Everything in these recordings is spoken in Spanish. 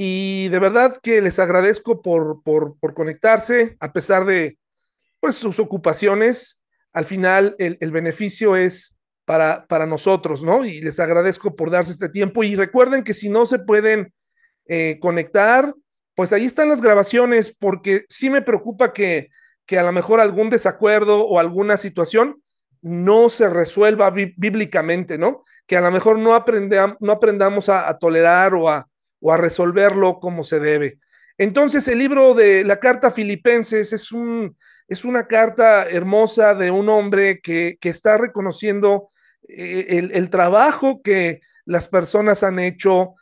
Y de verdad que les agradezco por, por, por conectarse, a pesar de pues, sus ocupaciones. Al final, el, el beneficio es para, para, nosotros, ¿no? Y les agradezco por darse este tiempo. Y recuerden que si no se pueden eh, conectar, pues ahí están las grabaciones, porque sí me preocupa que, que a lo mejor algún desacuerdo o alguna situación no se resuelva bíblicamente, ¿no? Que a lo mejor no, no aprendamos a, a tolerar o a, o a resolverlo como se debe. Entonces, el libro de la carta Filipenses es, un, es una carta hermosa de un hombre que, está reconociendo eh, el, trabajo que las personas han hecho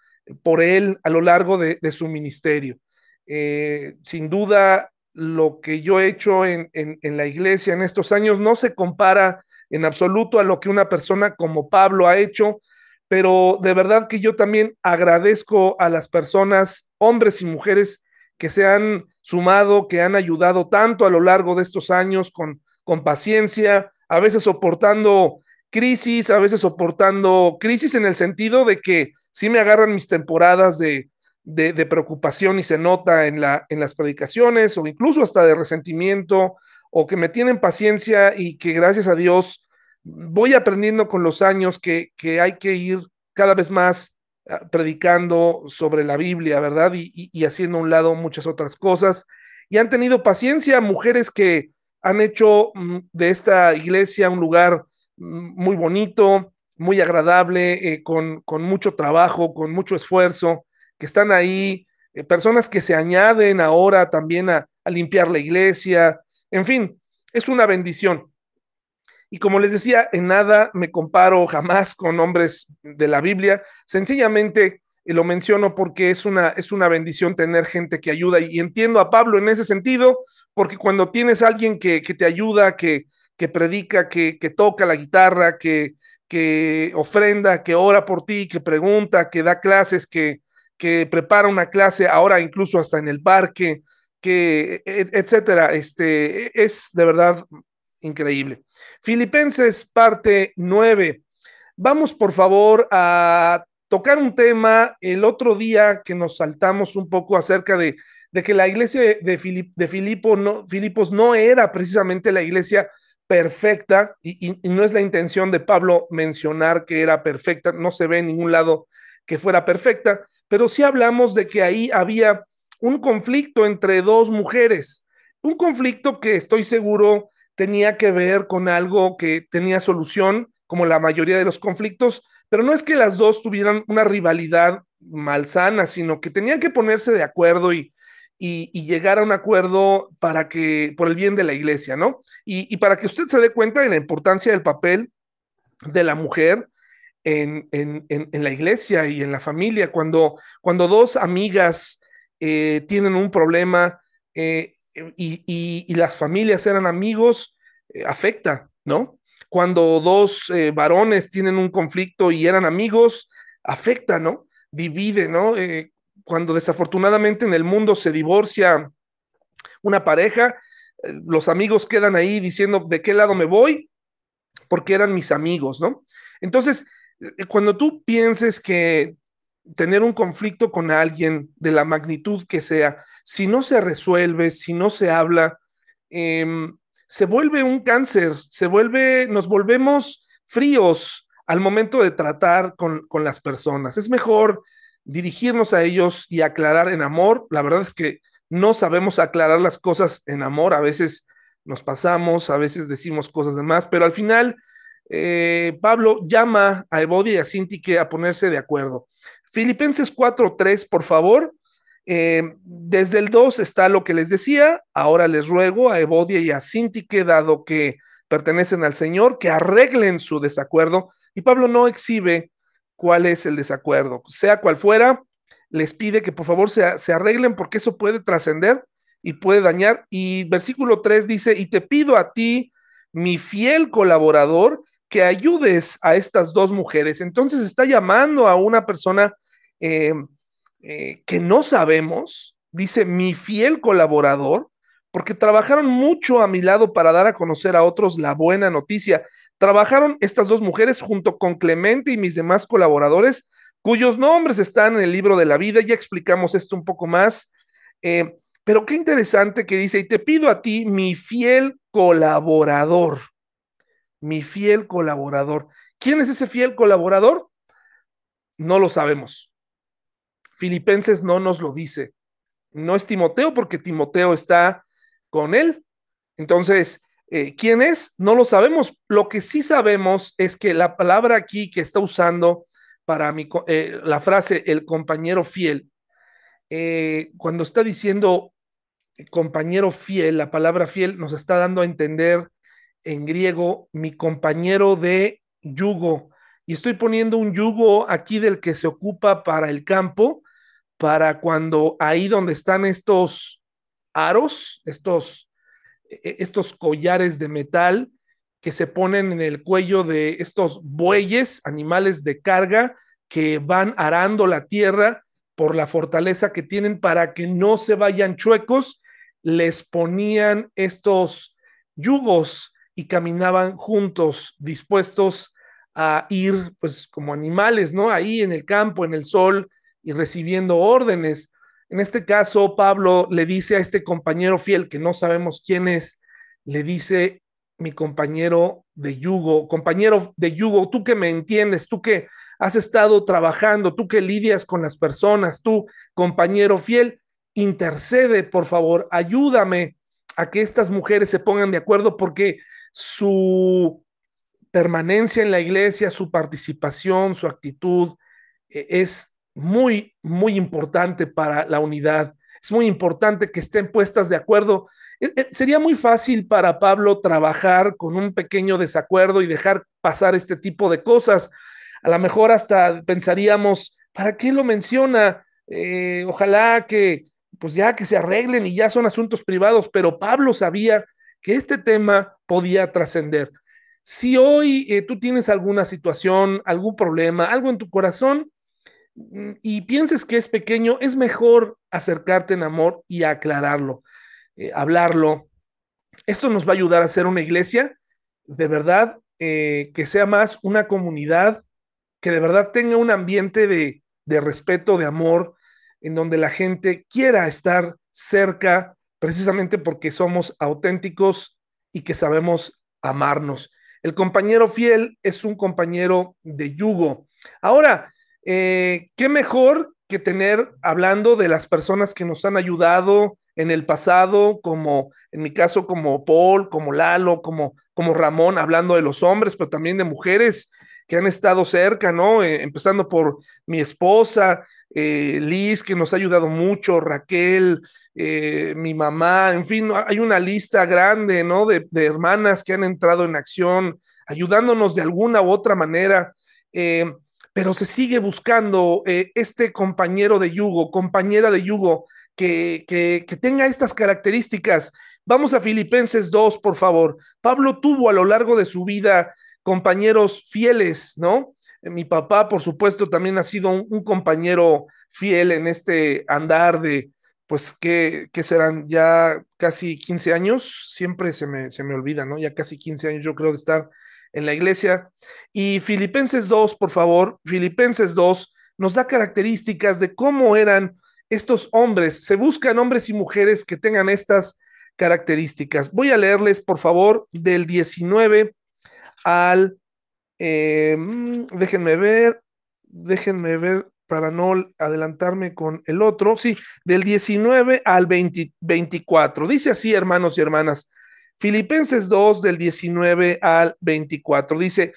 por él a lo largo de, su ministerio. Eh, sin duda, lo que yo he hecho en, la iglesia en estos años no se compara en absoluto a lo que una persona como Pablo ha hecho, pero de verdad que yo también agradezco a las personas, hombres y mujeres, que se han sumado, que han ayudado tanto a lo largo de estos años con, con paciencia, a veces soportando crisis, a veces soportando crisis en el sentido de que sí me agarran mis temporadas de, de, de preocupación y se nota en, la, en las predicaciones o incluso hasta de resentimiento o que me tienen paciencia y que gracias a Dios voy aprendiendo con los años que, que hay que ir cada vez más uh, predicando sobre la Biblia, ¿verdad? Y, haciendo a un lado muchas otras cosas. Y han tenido paciencia mujeres que han hecho mm, de esta iglesia un lugar mm, muy bonito, muy agradable, eh, con, con, mucho trabajo, con mucho esfuerzo, que están ahí, eh, personas que se añaden ahora también a limpiar la iglesia, en fin, es una bendición. Y como les decía, en nada me comparo jamás con hombres de la Biblia, sencillamente lo menciono porque es una, es una bendición tener gente que ayuda y entiendo a Pablo en ese sentido, porque cuando tienes a alguien que, que te ayuda, que, que predica, que, que, toca la guitarra, que, que ofrenda, que ora por ti, que pregunta, que da clases, que, que prepara una clase, ahora incluso hasta en el parque, que, etcétera, este, es de verdad increíble. Filipenses parte 9. Vamos por favor a tocar un tema el otro día que nos saltamos un poco acerca de, de que la iglesia de, Filip, de Filipo no, Filipos no era precisamente la iglesia perfecta y, y, y, no es la intención de Pablo mencionar que era perfecta, no se ve en ningún lado que fuera perfecta, pero sí hablamos de que ahí había un conflicto entre dos mujeres, un conflicto que estoy seguro tenía que ver con algo que tenía solución, como la mayoría de los conflictos, pero no es que las dos tuvieran una rivalidad malsana, sino que tenían que ponerse de acuerdo y, y, llegar a un acuerdo para que, por el bien de la iglesia, ¿no? Y, y, para que usted se dé cuenta de la importancia del papel de la mujer en, en, en, en la iglesia y en la familia, cuando, cuando dos amigas eh, tienen un problema eh, y, las familias eran amigos, eh, afecta, ¿no? Cuando dos eh, varones tienen un conflicto y eran amigos, afecta, ¿no? Divide, ¿no? Eh, cuando desafortunadamente en el mundo se divorcia una pareja, los amigos quedan ahí diciendo de qué lado me voy, porque eran mis amigos, ¿no? Entonces, cuando tú pienses que tener un conflicto con alguien de la magnitud que sea, si no se resuelve, si no se habla, eh, se vuelve un cáncer, se vuelve, nos volvemos fríos al momento de tratar con, con las personas. Es mejor dirigirnos a ellos y aclarar en amor. La verdad es que no sabemos aclarar las cosas en amor, a veces nos pasamos, a veces decimos cosas de más, pero al final eh, Pablo llama a Evodia y a Sintique a ponerse de acuerdo. Filipenses 4.3, por favor. Eh, desde el 2 está lo que les decía. Ahora les ruego a Evodia y a Sintique, dado que pertenecen al Señor, que arreglen su desacuerdo. Y Pablo no exhibe cuál es el desacuerdo. Sea cual fuera, les pide que por favor se, se arreglen porque eso puede trascender y puede dañar. Y versículo 3 dice, y te pido a ti, mi fiel colaborador, que ayudes a estas dos mujeres. Entonces está llamando a una persona eh, eh, que no sabemos, dice mi fiel colaborador, porque trabajaron mucho a mi lado para dar a conocer a otros la buena noticia. Trabajaron estas dos mujeres junto con Clemente y mis demás colaboradores cuyos nombres están en el libro de la vida. Ya explicamos esto un poco más. Eh, pero qué interesante que dice, y te pido a ti, mi fiel colaborador, mi fiel colaborador. ¿Quién es ese fiel colaborador? No lo sabemos. Filipenses no nos lo dice. No es Timoteo porque Timoteo está con él. Entonces, eh, ¿quién es? No lo sabemos. Lo que sí sabemos es que la palabra aquí que está usando para mi, eh, la frase el compañero fiel, eh, cuando está diciendo compañero fiel, la palabra fiel nos está dando a entender en griego mi compañero de yugo. Y estoy poniendo un yugo aquí del que se ocupa para el campo, para cuando ahí donde están estos aros, estos, e, estos collares de metal que se ponen en el cuello de estos bueyes, animales de carga que van arando la tierra por la fortaleza que tienen para que no se vayan chuecos les ponían estos yugos y caminaban juntos, dispuestos a ir, pues como animales, ¿no? Ahí en el campo, en el sol y recibiendo órdenes. En este caso, Pablo le dice a este compañero fiel, que no sabemos quién es, le dice, mi compañero de yugo, compañero de yugo, tú que me entiendes, tú que has estado trabajando, tú que lidias con las personas, tú, compañero fiel, intercede, por favor, ayúdame a que estas mujeres se pongan de acuerdo porque su permanencia en la iglesia, su participación, su actitud eh, es muy, muy importante para la unidad. Es muy importante que estén puestas de acuerdo. Eh, eh, sería muy fácil para Pablo trabajar con un pequeño desacuerdo y dejar pasar este tipo de cosas. A lo mejor hasta pensaríamos, ¿para qué lo menciona? ojalá que pues ya que se arreglen y ya son asuntos privados, pero Pablo sabía que este tema podía trascender. Si hoy eh, tú tienes alguna situación, algún problema, algo en tu corazón y pienses que es pequeño, es mejor acercarte en amor y aclararlo, eh, hablarlo. Esto nos va a ayudar a ser una iglesia de verdad eh, que sea más una comunidad, que de verdad tenga un ambiente de, de respeto, de amor, en donde la gente quiera estar cerca precisamente porque somos auténticos y que sabemos amarnos. El compañero fiel es un compañero de yugo. Ahora, eh, ¿qué mejor que tener hablando de las personas que nos han ayudado en el pasado, como en mi caso, como Paul, como Lalo, como, como Ramón, hablando de los hombres, pero también de mujeres que han estado cerca, ¿no? Eh, empezando por mi esposa, eh, Liz, que nos ha ayudado mucho, Raquel, eh, mi mamá, en fin, hay una lista grande, ¿no? De, hermanas que han entrado en acción, ayudándonos de alguna u otra manera, eh, pero se sigue buscando este compañero de yugo, compañera de yugo, que, que, tenga estas características. Vamos a Filipenses 2, por favor. Pablo tuvo a lo largo de su vida compañeros fieles, ¿no? Mi papá, por supuesto, también ha sido un, compañero fiel en este andar de, pues, que, serán ya casi 15 años, siempre se me, se me olvida, ¿no? Ya casi 15 años yo creo de estar en la iglesia. Y Filipenses 2, por favor, Filipenses 2 nos da características de cómo eran estos hombres. Se buscan hombres y mujeres que tengan estas características. Voy a leerles, por favor, del 19 al eh, mm, déjenme ver, déjenme ver para no adelantarme con el otro. Sí, del 19 al 24. Dice así, hermanos y hermanas. Filipenses 2 del 19 al 24. Dice,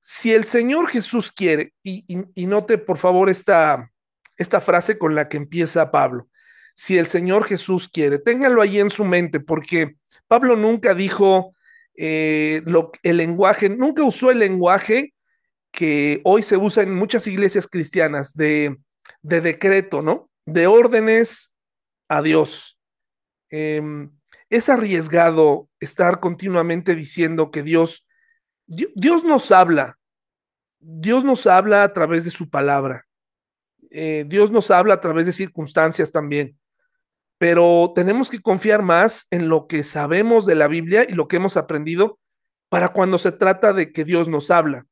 si el Señor Jesús quiere, y, y, note por favor esta, esta frase con la que empieza Pablo, si el Señor Jesús quiere, ténganlo ahí en su mente, porque Pablo nunca dijo, eh, lo, el lenguaje, nunca usó el lenguaje que hoy se usa en muchas iglesias cristianas de, decreto, ¿no? De órdenes a Dios. Em, es arriesgado estar continuamente diciendo que Dios, Dios, nos habla, Dios nos habla a través de su palabra, eh, Dios nos habla a través de circunstancias también. Pero tenemos que confiar más en lo que sabemos de la Biblia y lo que hemos aprendido para cuando se trata de que Dios nos habla.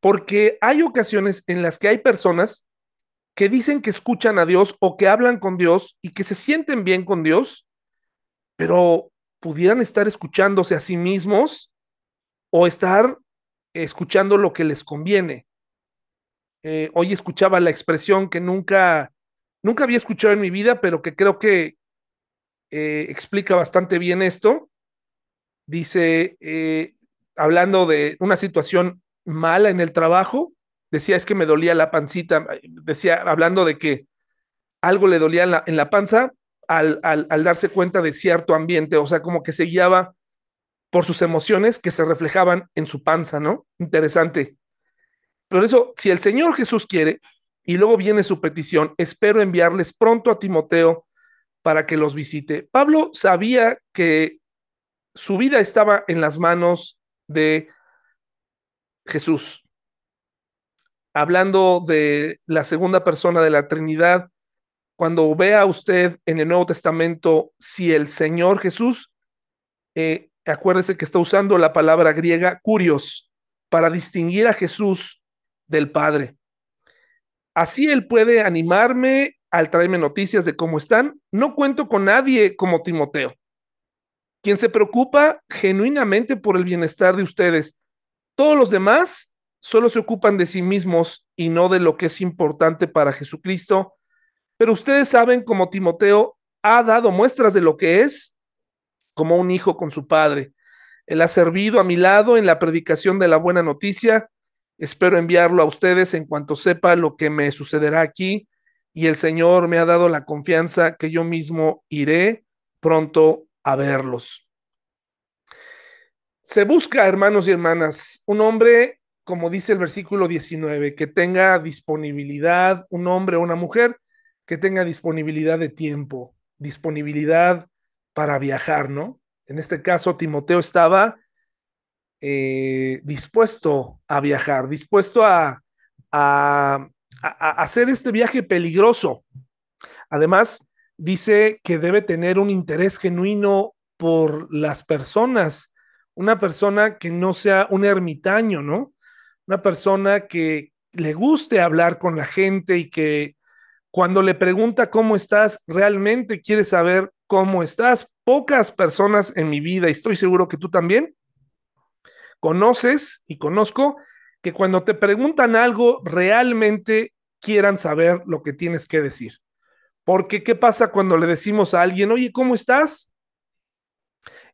Porque hay ocasiones en las que hay personas que dicen que escuchan a Dios o que hablan con Dios y que se sienten bien con Dios, pero pudieran estar escuchándose a sí mismos o estar escuchando lo que les conviene. Eh, hoy escuchaba la expresión que nunca, nunca había escuchado en mi vida, pero que creo que eh, explica bastante bien esto. Dice, eh, hablando de una situación mala en el trabajo, decía es que me dolía la pancita, decía, hablando de que algo le dolía en la, panza al, darse cuenta de cierto ambiente, o sea, como que se guiaba por sus emociones que se reflejaban en su panza, ¿no? Interesante. Por eso, si el Señor Jesús quiere, y luego viene su petición, espero enviarles pronto a Timoteo para que los visite. Pablo sabía que su vida estaba en las manos de Jesús hablando de la segunda persona de la Trinidad, cuando vea usted en el Nuevo Testamento si el Señor Jesús, eh, acuérdese que está usando la palabra griega curios para distinguir a Jesús del Padre. Así Él puede animarme al traerme noticias de cómo están. No cuento con nadie como Timoteo, quien se preocupa genuinamente por el bienestar de ustedes. Todos los demás solo se ocupan de sí mismos y no de lo que es importante para Jesucristo. Pero ustedes saben como Timoteo ha dado muestras de lo que es como un hijo con su padre. Él ha servido a mi lado en la predicación de la buena noticia. Espero enviarlo a ustedes en cuanto sepa lo que me sucederá aquí y el Señor me ha dado la confianza que yo mismo iré pronto a verlos. Se busca, hermanos y hermanas, un hombre como dice el versículo 19, que tenga disponibilidad, un hombre o una mujer, que tenga disponibilidad de tiempo, disponibilidad para viajar, ¿no? En este caso, Timoteo estaba eh, dispuesto a viajar, dispuesto a, a, a hacer este viaje peligroso. Además, dice que debe tener un interés genuino por las personas, una persona que no sea un ermitaño, ¿no? una persona que le guste hablar con la gente y que cuando le pregunta cómo estás, realmente quiere saber cómo estás. Pocas personas en mi vida, y estoy seguro que tú también, conoces y conozco que cuando te preguntan algo, realmente quieran saber lo que tienes que decir. Porque, ¿qué pasa cuando le decimos a alguien, oye, ¿cómo estás?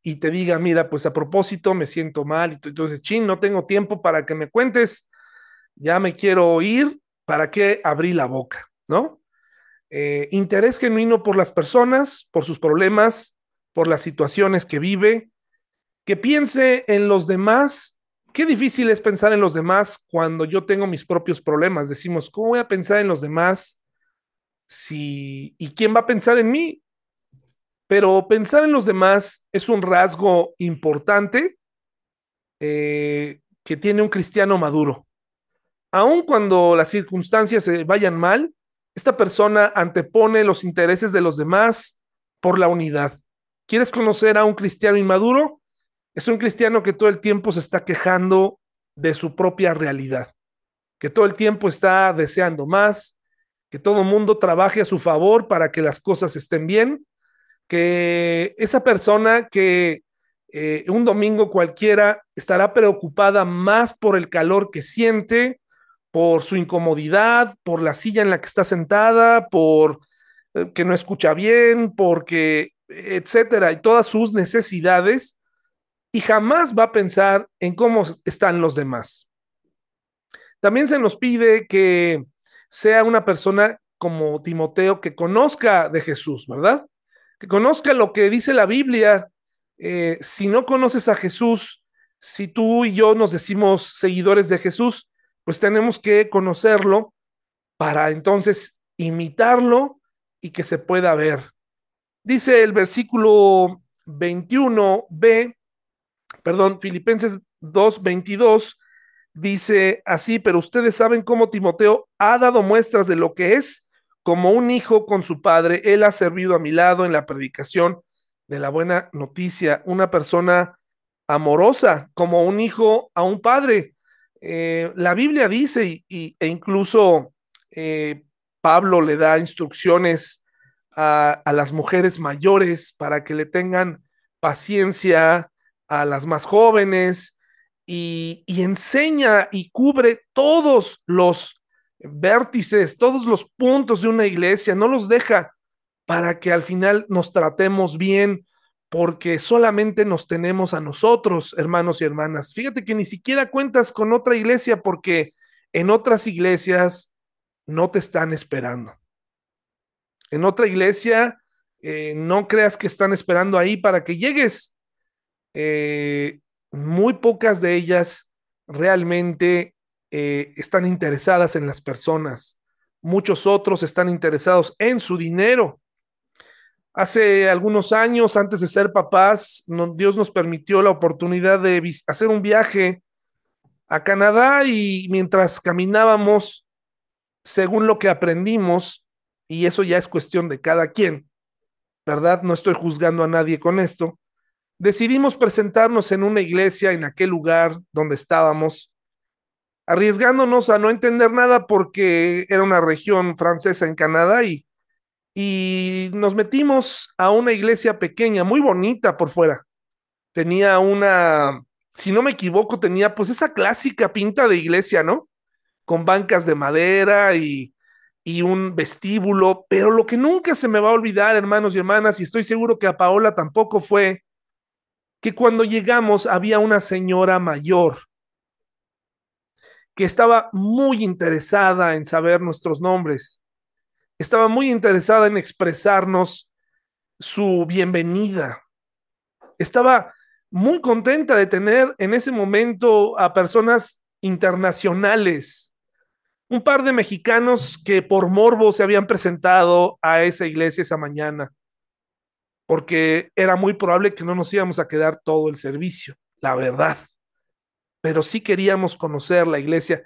y te diga, mira, pues a propósito me siento mal, y entonces, chin, no tengo tiempo para que me cuentes, ya me quiero ir, ¿para qué abrí la boca? ¿No? Eh, interés genuino por las personas, por sus problemas, por las situaciones que vive, que piense en los demás. Qué difícil es pensar en los demás cuando yo tengo mis propios problemas. Decimos, ¿cómo voy a pensar en los demás? Si, ¿y quién va a pensar en mí? Pero pensar en los demás es un rasgo importante eh, que tiene un cristiano maduro. Aun cuando las circunstancias se vayan mal, esta persona antepone los intereses de los demás por la unidad. ¿Quieres conocer a un cristiano inmaduro? Es un cristiano que todo el tiempo se está quejando de su propia realidad, que todo el tiempo está deseando más, que todo el mundo trabaje a su favor para que las cosas estén bien que esa persona que eh, un domingo cualquiera estará preocupada más por el calor que siente, por su incomodidad, por la silla en la que está sentada, por eh, que no escucha bien, porque, etcétera, y todas sus necesidades, y jamás va a pensar en cómo están los demás. También se nos pide que sea una persona como Timoteo que conozca de Jesús, ¿verdad? que conozca lo que dice la Biblia. Eh, si no conoces a Jesús, si tú y yo nos decimos seguidores de Jesús, pues tenemos que conocerlo para entonces imitarlo y que se pueda ver. Dice el versículo 21b, perdón, Filipenses 2, 22, dice así, pero ustedes saben cómo Timoteo ha dado muestras de lo que es como un hijo con su padre, él ha servido a mi lado en la predicación de la buena noticia, una persona amorosa, como un hijo a un padre. Eh, la Biblia dice, y, e incluso eh, Pablo le da instrucciones a, a las mujeres mayores para que le tengan paciencia a las más jóvenes y, y, enseña y cubre todos los vértices, todos los puntos de una iglesia, no los deja para que al final nos tratemos bien, porque solamente nos tenemos a nosotros, hermanos y hermanas. Fíjate que ni siquiera cuentas con otra iglesia porque en otras iglesias no te están esperando. En otra iglesia, eh, no creas que están esperando ahí para que llegues. Eh, muy pocas de ellas realmente eh, están interesadas en las personas. Muchos otros están interesados en su dinero. Hace algunos años, antes de ser papás, Dios nos permitió la oportunidad de hacer un viaje a Canadá y mientras caminábamos, según lo que aprendimos, y eso ya es cuestión de cada quien, ¿verdad? No estoy juzgando a nadie con esto. Decidimos presentarnos en una iglesia en aquel lugar donde estábamos, arriesgándonos a no entender nada porque era una región francesa en Canadá y, y nos metimos a una iglesia pequeña, muy bonita por fuera. Tenía una, si no me equivoco, tenía pues esa clásica pinta de iglesia, ¿no? Con bancas de madera y, y un vestíbulo, pero lo que nunca se me va a olvidar, hermanos y hermanas, y estoy seguro que a Paola tampoco fue, que cuando llegamos había una señora mayor que estaba muy interesada en saber nuestros nombres, estaba muy interesada en expresarnos su bienvenida, estaba muy contenta de tener en ese momento a personas internacionales, un par de mexicanos que por morbo se habían presentado a esa iglesia esa mañana, porque era muy probable que no nos íbamos a quedar todo el servicio, la verdad. Pero sí queríamos conocer la iglesia.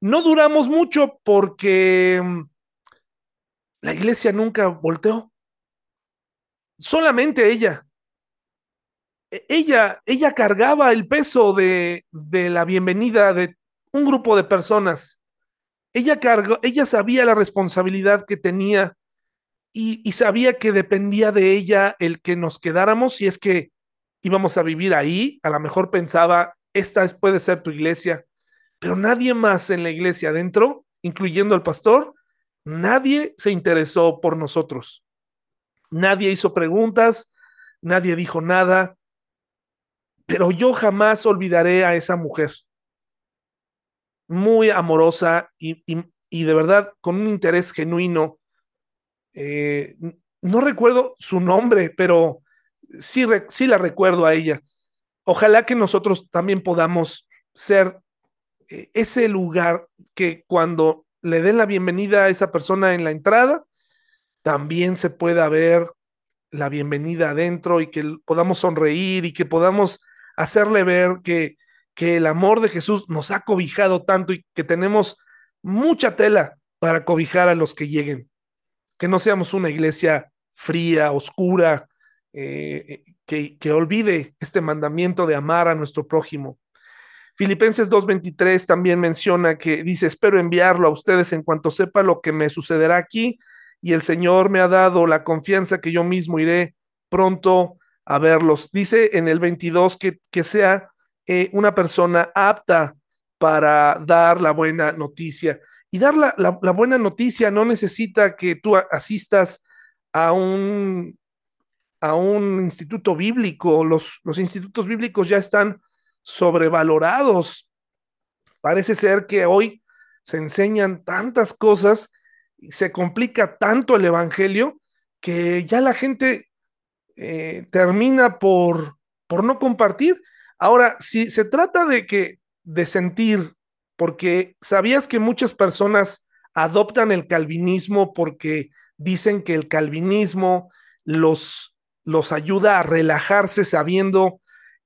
No duramos mucho porque mm, la iglesia nunca volteó. Solamente ella e-, ella, ella cargaba el peso de, de la bienvenida de un grupo de personas. Ella, cargó, ella sabía la responsabilidad que tenía y, y, sabía que dependía de ella el que nos quedáramos si es que íbamos a vivir ahí. A lo mejor pensaba, esta puede ser tu iglesia, pero nadie más en la iglesia adentro, incluyendo el pastor, nadie se interesó por nosotros. Nadie hizo preguntas, nadie dijo nada, pero yo jamás olvidaré a esa mujer. Muy amorosa y, y, de verdad con un interés genuino. Eh, no recuerdo su nombre, pero sí, sí la recuerdo a ella. Ojalá que nosotros también podamos ser eh, ese lugar que cuando le den la bienvenida a esa persona en la entrada, también se pueda ver la bienvenida adentro y que podamos sonreír y que podamos hacerle ver que, que el amor de Jesús nos ha cobijado tanto y que tenemos mucha tela para cobijar a los que lleguen. Que no seamos una iglesia fría, oscura, eh, que, que olvide este mandamiento de amar a nuestro prójimo. Filipenses 2.23 también menciona que dice, espero enviarlo a ustedes en cuanto sepa lo que me sucederá aquí y el Señor me ha dado la confianza que yo mismo iré pronto a verlos. Dice en el 22 que, que sea eh, una persona apta para dar la buena noticia. Y dar la, la, la, buena noticia no necesita que tú asistas a un, a un instituto bíblico. Los, los institutos bíblicos ya están sobrevalorados. Parece ser que hoy se enseñan tantas cosas y se complica tanto el Evangelio que ya la gente eh, termina por, por no compartir. Ahora, si se trata de que de sentir, porque sabías que muchas personas adoptan el calvinismo porque dicen que el calvinismo los, los ayuda a relajarse sabiendo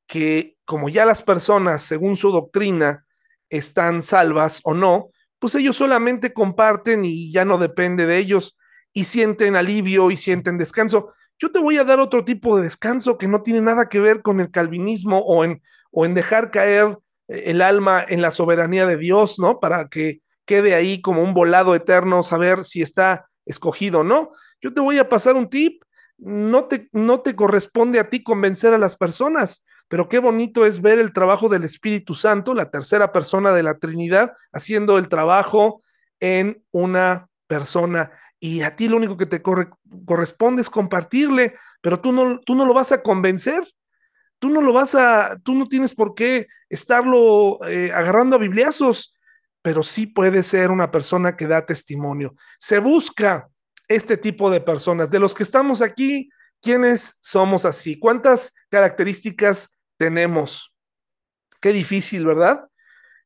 que como ya las personas, según su doctrina, están salvas o no, pues ellos solamente comparten y ya no depende de ellos y sienten alivio y sienten descanso yo te voy a dar otro tipo de descanso que no tiene nada que ver con el calvinismo o en, o en dejar caer eh, el alma en la soberanía de Dios, ¿no? Para que quede ahí como un volado eterno, saber si está escogido o no. Yo te voy a pasar un tip, no te, no te corresponde a ti convencer a las personas, pero qué bonito es ver el trabajo del Espíritu Santo, la tercera persona de la Trinidad, haciendo el trabajo en una persona. Y a ti lo único que te corresponde es compartirle, pero tú no, tú no lo vas a convencer. Tú no lo vas a, tú no tienes por qué estarlo eh, agarrando a bibliazos, pero sí puede ser una persona que da testimonio. Se busca este tipo de personas. De los que estamos aquí, ¿quiénes somos así? ¿Cuántas características tenemos? Qué difícil, ¿verdad?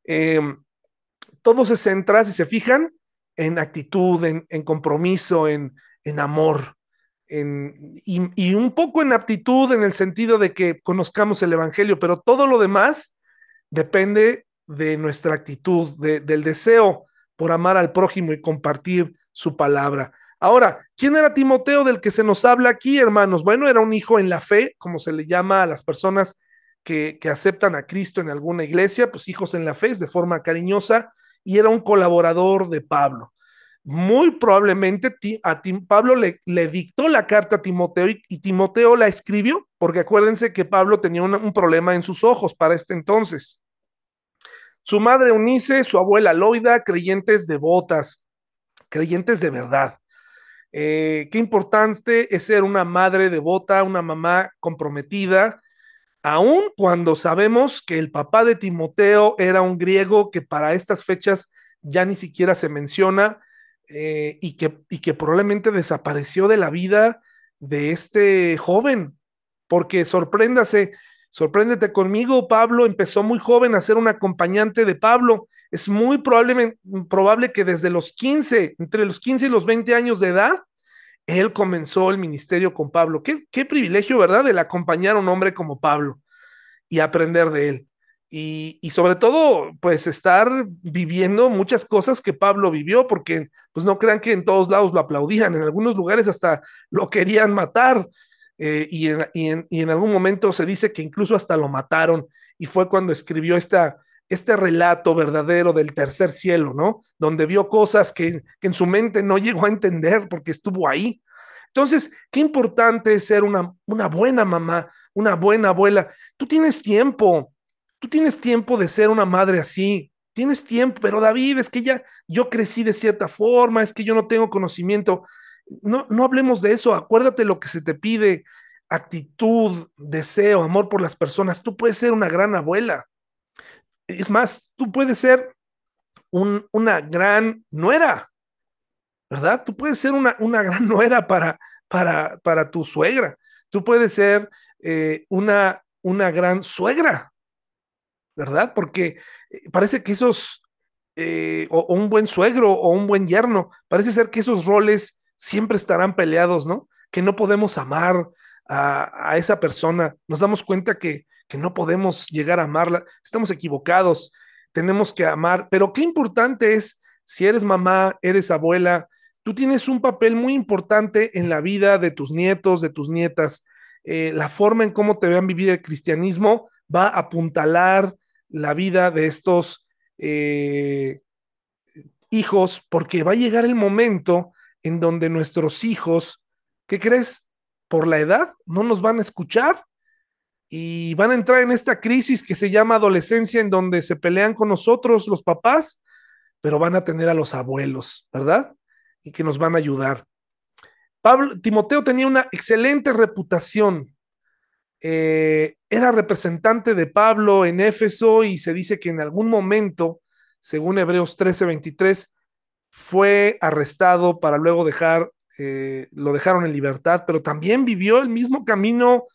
Eh, todo se centra, si se fijan, en actitud, en, compromiso, en, amor, y, un poco en aptitud en el sentido de que conozcamos el Evangelio, pero todo lo demás depende de nuestra actitud, del deseo por amar al prójimo y compartir su palabra. Ahora, ¿quién era Timoteo del que se nos habla aquí, hermanos? Bueno, era un hijo en la fe, como se le llama a las personas que, aceptan a Cristo en alguna iglesia, pues hijos en la fe, de forma cariñosa, y era un colaborador de Pablo. Muy probablemente a Pablo le, dictó la carta a Timoteo y, Timoteo la escribió, porque acuérdense que Pablo tenía un problema en sus ojos para este entonces. Su madre Unice, su abuela Loida, creyentes devotas, creyentes de verdad. Eh, qué importante es ser una madre devota, una mamá comprometida, aun cuando sabemos que el papá de Timoteo era un griego que para estas fechas ya ni siquiera se menciona eh, y, que, y que probablemente desapareció de la vida de este joven, porque sorpréndase, sorpréndete conmigo, Pablo empezó muy joven a ser un acompañante de Pablo. Es muy probable, probable que desde los 15, entre los 15 y los 20 años de edad, él comenzó el ministerio con Pablo. Qué, privilegio, ¿verdad? El acompañar a un hombre como Pablo y aprender de él. Y, y, sobre todo, pues estar viviendo muchas cosas que Pablo vivió, porque pues no crean que en todos lados lo aplaudían, en algunos lugares hasta lo querían matar, eh, y, en, y, en, y, en, algún momento se dice que incluso hasta lo mataron, y fue cuando escribió esta, este relato verdadero del tercer cielo, ¿no? Donde vio cosas que, en su mente no llegó a entender porque estuvo ahí. Entonces, qué importante es ser una, una buena mamá, una buena abuela. Tú tienes tiempo, tú tienes tiempo de ser una madre así, tienes tiempo, pero David, es que ya yo crecí de cierta forma, es que yo no tengo conocimiento. No, no hablemos de eso, acuérdate lo que se te pide, actitud, deseo, amor por las personas. Tú puedes ser una gran abuela. Es más, tú puedes ser una gran nuera, ¿verdad? Tú puedes ser una, una gran nuera para, para, para tu suegra. Tú puedes ser eh, una, una gran suegra, ¿verdad? Porque eh, parece que esos, eh, o, un buen suegro o un buen yerno, parece ser que esos roles siempre estarán peleados, ¿no? Que no podemos amar a, a esa persona. Nos damos cuenta que que no podemos llegar a amarla, estamos equivocados, tenemos que amar, pero qué importante es, si eres mamá, eres abuela, tú tienes un papel muy importante en la vida de tus nietos, de tus nietas. Eh, la forma en cómo te vean vivir el cristianismo va a apuntalar la vida de estos eh, hijos, porque va a llegar el momento en donde nuestros hijos, ¿qué crees? Por la edad, no nos van a escuchar y van a entrar en esta crisis que se llama adolescencia, en donde se pelean con nosotros los papás, pero van a tener a los abuelos, ¿verdad? Y que nos van a ayudar. Pablo, Timoteo tenía una excelente reputación. Eh, era representante de Pablo en Éfeso y se dice que en algún momento, según Hebreos 13:23, fue arrestado para luego dejar, eh, lo dejaron en libertad, pero también vivió el mismo camino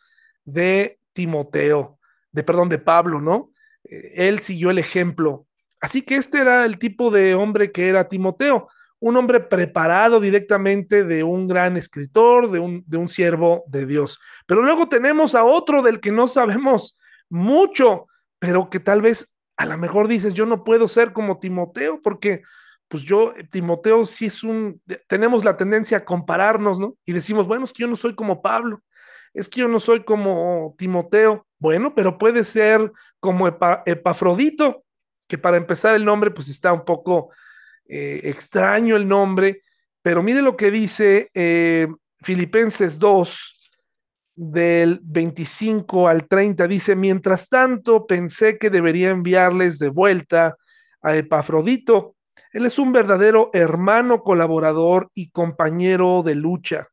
de Timoteo, de perdón, de Pablo, ¿no? Eh, él siguió el ejemplo. Así que este era el tipo de hombre que era Timoteo, un hombre preparado directamente de un gran escritor, de un, de un siervo de Dios. Pero luego tenemos a otro del que no sabemos mucho, pero que tal vez a lo mejor dices, yo no puedo ser como Timoteo, porque pues yo, Timoteo sí es un, tenemos la tendencia a compararnos, ¿no? Y decimos, bueno, es que yo no soy como Pablo, es que yo no soy como Timoteo. Bueno, pero puede ser como Epafrodito, que para empezar el nombre pues está un poco eh, extraño el nombre, pero mire lo que dice eh, Filipenses 2, del 25 al 30, dice, mientras tanto pensé que debería enviarles de vuelta a Epafrodito. Él es un verdadero hermano colaborador y compañero de lucha.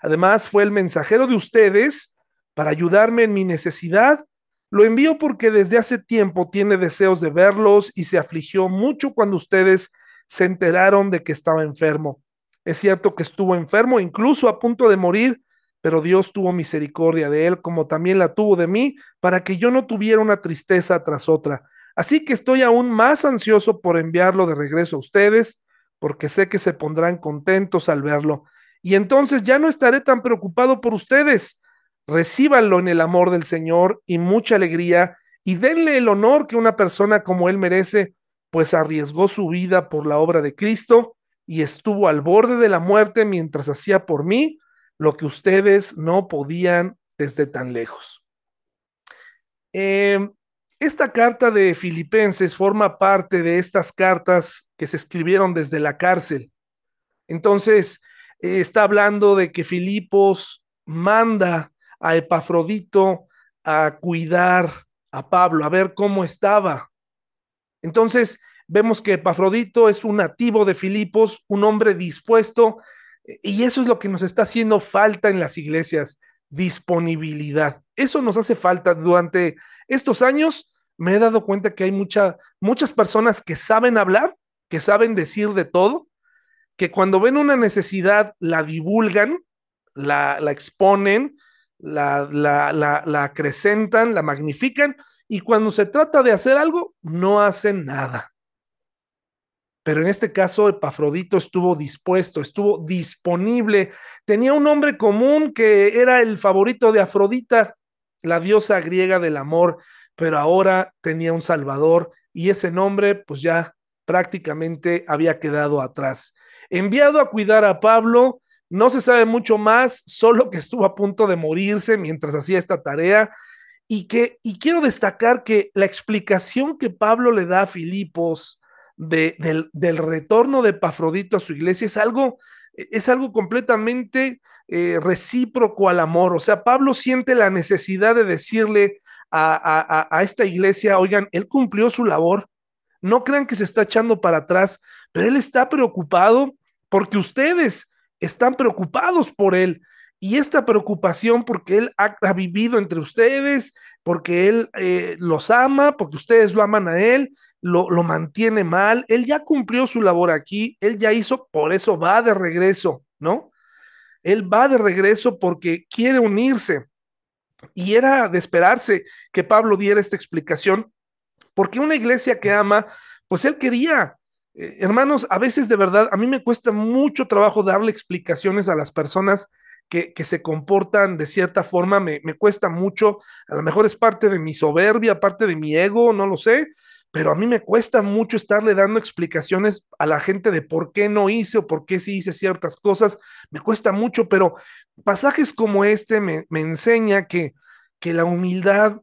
Además, fue el mensajero de ustedes para ayudarme en mi necesidad. Lo envío porque desde hace tiempo tiene deseos de verlos y se afligió mucho cuando ustedes se enteraron de que estaba enfermo. Es cierto que estuvo enfermo, incluso a punto de morir, pero Dios tuvo misericordia de él, como también la tuvo de mí, para que yo no tuviera una tristeza tras otra. Así que estoy aún más ansioso por enviarlo de regreso a ustedes, porque sé que se pondrán contentos al verlo. Y entonces ya no estaré tan preocupado por ustedes. Recíbanlo en el amor del Señor y mucha alegría, y denle el honor que una persona como él merece, pues arriesgó su vida por la obra de Cristo y estuvo al borde de la muerte mientras hacía por mí lo que ustedes no podían desde tan lejos. Em, esta carta de Filipenses forma parte de estas cartas que se escribieron desde la cárcel. Entonces, eh, está hablando de que Filipos manda a Epafrodito a cuidar a Pablo, a ver cómo estaba. Entonces, vemos que Epafrodito es un nativo de Filipos, un hombre dispuesto y eso es lo que nos está haciendo falta en las iglesias, disponibilidad. Eso nos hace falta. Durante estos años me he dado cuenta que hay mucha, muchas personas que saben hablar, que saben decir de todo, que cuando ven una necesidad la divulgan, la, exponen, la, la, la, la acrecentan, la magnifican, y cuando se trata de hacer algo, no hacen nada. Pero en este caso, Epafrodito estuvo dispuesto, estuvo disponible. Tenía un nombre común que era el favorito de Afrodita, la diosa griega del amor, pero ahora tenía un salvador y ese nombre pues ya prácticamente había quedado atrás. Enviado a cuidar a Pablo, no se sabe mucho más, solo que estuvo a punto de morirse mientras hacía esta tarea y que y quiero destacar que la explicación que Pablo le da a Filipos del, retorno de Pafrodito a su iglesia es algo, es algo completamente eh, recíproco al amor. O sea, Pablo siente la necesidad de decirle a, a, esta iglesia, oigan, él cumplió su labor. No crean que se está echando para atrás, pero él está preocupado porque ustedes están preocupados por él. Y esta preocupación porque él ha, vivido entre ustedes, porque él eh, los ama, porque ustedes lo aman a él, lo, lo mantiene mal, él ya cumplió su labor aquí, él ya hizo, por eso va de regreso, ¿no? Él va de regreso porque quiere unirse. Y era de esperarse que Pablo diera esta explicación, porque una iglesia que ama, pues él quería. Eh, hermanos, a veces de verdad, a mí me cuesta mucho trabajo darle explicaciones a las personas que, que, se comportan de cierta forma, me, me, cuesta mucho, a lo mejor es parte de mi soberbia, parte de mi ego, no lo sé, pero a mí me cuesta mucho estarle dando explicaciones a la gente de por qué no hice o por qué sí hice ciertas cosas. Me cuesta mucho, pero pasajes como este me, me enseña que, que la humildad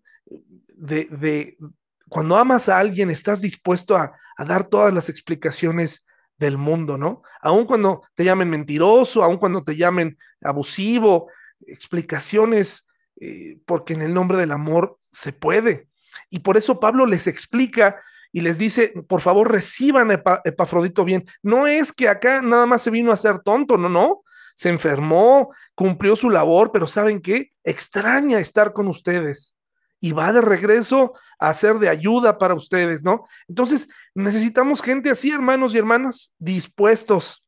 de, de, cuando amas a alguien estás dispuesto a, dar todas las explicaciones del mundo, ¿no? Aun cuando te llamen mentiroso, aun cuando te llamen abusivo, explicaciones, eh, porque en el nombre del amor se puede. Y por eso Pablo les explica y les dice, por favor, reciban a Epafrodito bien. No es que acá nada más se vino a ser tonto, no, no. Se enfermó, cumplió su labor, pero ¿saben qué? Extraña estar con ustedes y va de regreso a ser de ayuda para ustedes, ¿no? Entonces, necesitamos gente así, hermanos y hermanas, dispuestos.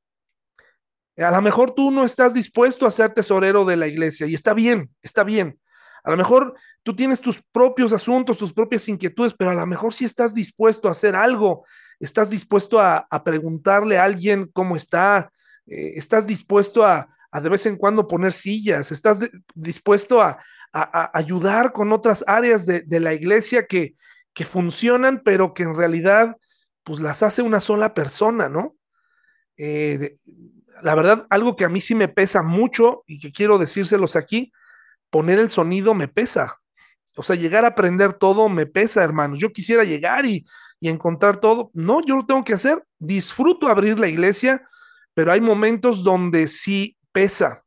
A lo mejor tú no estás dispuesto a ser tesorero de la iglesia y está bien, está bien. A lo mejor tú tienes tus propios asuntos, tus propias inquietudes, pero a lo mejor si estás dispuesto a hacer algo, estás dispuesto a, preguntarle a alguien cómo está, eh, estás dispuesto a, de vez en cuando poner sillas, estás dispuesto a, ayudar con otras áreas de, la iglesia que, que funcionan, pero que en realidad pues las hace una sola persona, ¿no? Eh, la verdad, algo que a mí sí me pesa mucho y que quiero decírselos aquí, poner el sonido me pesa. O sea, llegar a aprender todo me pesa, hermanos. Yo quisiera llegar y y encontrar todo. No, yo lo tengo que hacer. Disfruto abrir la iglesia, pero hay momentos donde sí pesa.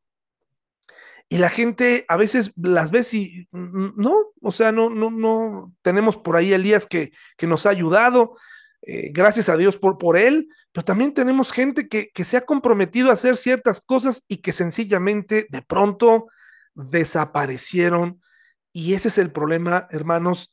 Y la gente a veces las ve y no, o sea, no, no, no. Tenemos por ahí Elías que, que nos ha ayudado. Eh, gracias a Dios por, por él, pero también tenemos gente que, que se ha comprometido a hacer ciertas cosas y que sencillamente de pronto desaparecieron. Y ese es el problema, hermanos,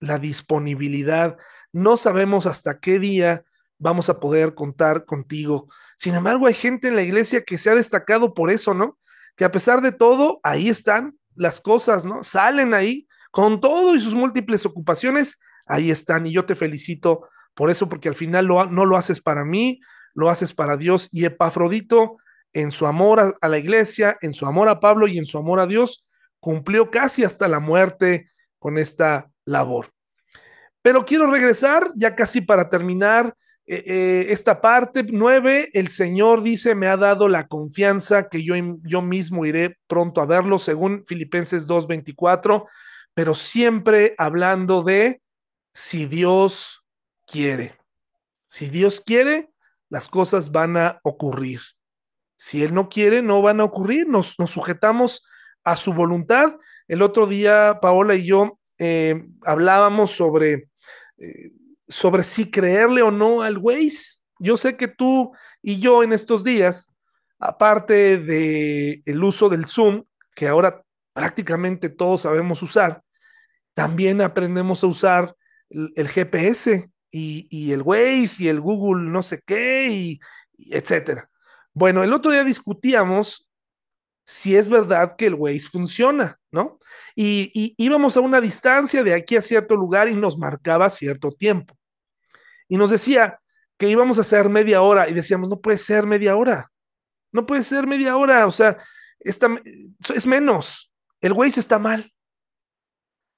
la disponibilidad. No sabemos hasta qué día vamos a poder contar contigo. Sin embargo, hay gente en la iglesia que se ha destacado por eso, ¿no? Que a pesar de todo, ahí están las cosas, ¿no? Salen ahí con todo y sus múltiples ocupaciones, ahí están. Y yo te felicito por eso, porque al final no lo haces para mí, lo haces para Dios. Y Epafrodito, en su amor a, la iglesia, en su amor a Pablo y en su amor a Dios, cumplió casi hasta la muerte con esta labor. Pero quiero regresar, ya casi para terminar eh, eh, esta parte nueve, el Señor dice, me ha dado la confianza que yo, yo mismo iré pronto a verlo, según Filipenses 2.24, pero siempre hablando de si Dios quiere. Si Dios quiere, las cosas van a ocurrir. Si Él no quiere, no van a ocurrir. Nos, nos sujetamos a su voluntad. El otro día, Paola y yo eh, hablábamos sobre, sobre si creerle o no al Waze. Yo sé que tú y yo en estos días, aparte del el uso del Zoom, que ahora prácticamente todos sabemos usar, también aprendemos a usar el, GPS y, el Waze y el Google no sé qué, y etcétera. Bueno, el otro día discutíamos si es verdad que el Waze funciona, ¿no? Y, íbamos a una distancia de aquí a cierto lugar y nos marcaba cierto tiempo. Y nos decía que íbamos a hacer media hora y decíamos, no puede ser media hora, no puede ser media hora, o sea, es menos, el Waze está mal.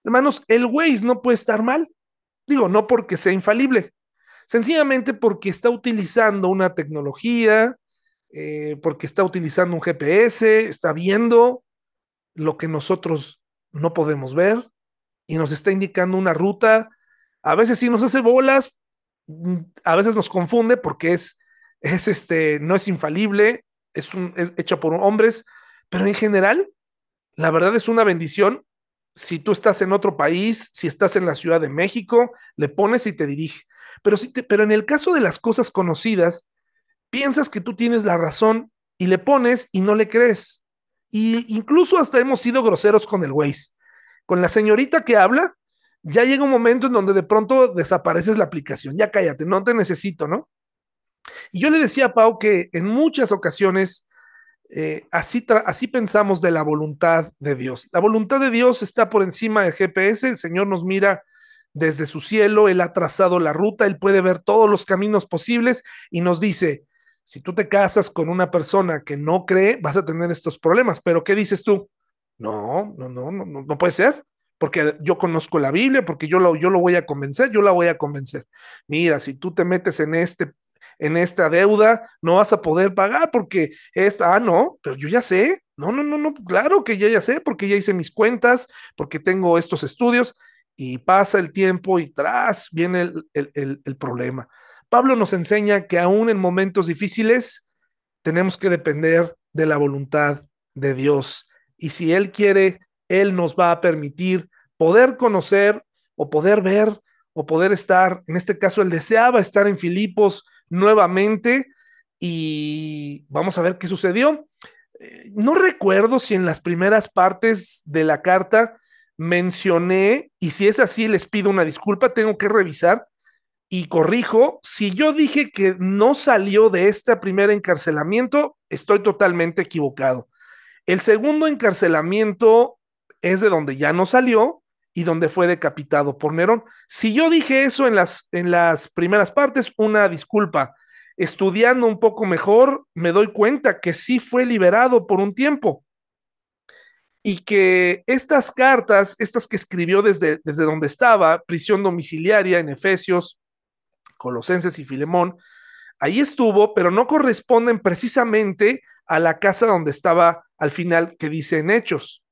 Hermanos, el Waze no puede estar mal. Digo, no porque sea infalible, sencillamente porque está utilizando una tecnología, eh, porque está utilizando un GPS, está viendo lo que nosotros no podemos ver y nos está indicando una ruta. A veces sí nos hace bolas, a veces nos confunde porque es, es este, no es infalible, es, un, es hecha por hombres, pero en general, la verdad es una bendición. Si tú estás en otro país, si estás en la Ciudad de México, le pones y te dirige. Pero, si te, pero en el caso de las cosas conocidas, piensas que tú tienes la razón y le pones y no le crees. Y incluso hasta hemos sido groseros con el Waze. Con la señorita que habla, ya llega un momento en donde de pronto desapareces la aplicación. Ya cállate, no te necesito, ¿no? Y yo le decía a Pau que en muchas ocasiones eh, así, así pensamos de la voluntad de Dios. La voluntad de Dios está por encima del GPS, el Señor nos mira desde su cielo, Él ha trazado la ruta, Él puede ver todos los caminos posibles y nos dice, si tú te casas con una persona que no cree, vas a tener estos problemas. Pero ¿qué dices tú? No, no, no, no, no, puede ser, porque yo conozco la Biblia, porque yo lo, yo lo voy a convencer, yo la voy a convencer. Mira, si tú te metes en este en esta deuda, no vas a poder pagar porque esto, ah, no, pero yo ya sé, no, no, no, no, claro que ya ya sé, porque ya hice mis cuentas, porque tengo estos estudios y pasa el tiempo y tras viene el, el, el problema. Pablo nos enseña que aún en momentos difíciles tenemos que depender de la voluntad de Dios. Y si Él quiere, Él nos va a permitir poder conocer o poder ver o poder estar, en este caso, Él deseaba estar en Filipos nuevamente y vamos a ver qué sucedió. Eh, no recuerdo si en las primeras partes de la carta mencioné, y si es así, les pido una disculpa, tengo que revisar, y corrijo, si yo dije que no salió de este primer encarcelamiento, estoy totalmente equivocado. El segundo encarcelamiento es de donde ya no salió y donde fue decapitado por Nerón. Si yo dije eso en las, en las primeras partes, una disculpa. Estudiando un poco mejor, me doy cuenta que sí fue liberado por un tiempo y que estas cartas, estas que escribió desde, desde donde estaba, prisión domiciliaria en Efesios, Colosenses y Filemón, ahí estuvo, pero no corresponden precisamente a la casa donde estaba al final que dice en Hechos.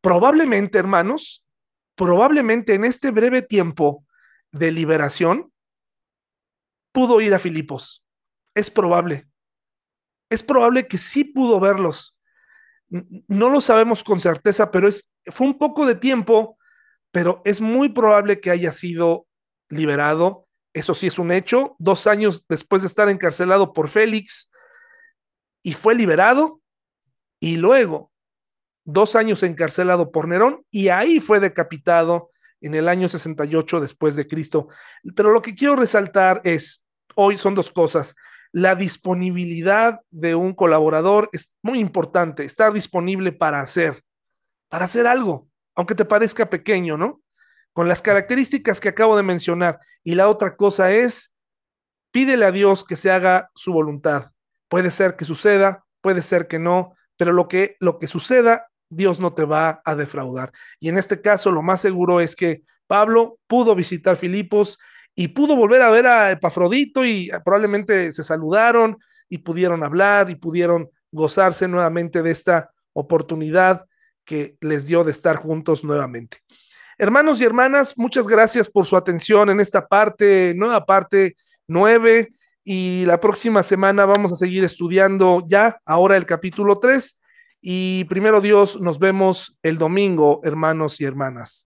Probablemente, hermanos, probablemente en este breve tiempo de liberación, pudo ir a Filipos. Es probable. Es probable que sí pudo verlos. No lo sabemos con certeza, pero es, fue un poco de tiempo, pero es muy probable que haya sido liberado. Eso sí es un hecho. Dos años después de estar encarcelado por Félix y fue liberado. Y luego, dos años encarcelado por Nerón y ahí fue decapitado en el año 68 después de Cristo. Pero lo que quiero resaltar es, hoy son dos cosas. La disponibilidad de un colaborador es muy importante, estar disponible para hacer, para hacer algo, aunque te parezca pequeño, ¿no? Con las características que acabo de mencionar. Y la otra cosa es, pídele a Dios que se haga su voluntad. Puede ser que suceda, puede ser que no, pero lo que, lo que suceda Dios no te va a defraudar. Y en este caso, lo más seguro es que Pablo pudo visitar Filipos y pudo volver a ver a Epafrodito y probablemente se saludaron y pudieron hablar y pudieron gozarse nuevamente de esta oportunidad que les dio de estar juntos nuevamente. Hermanos y hermanas, muchas gracias por su atención en esta parte, nueva parte nueve, y la próxima semana vamos a seguir estudiando ya ahora el capítulo 3 y primero Dios, nos vemos el domingo, hermanos y hermanas.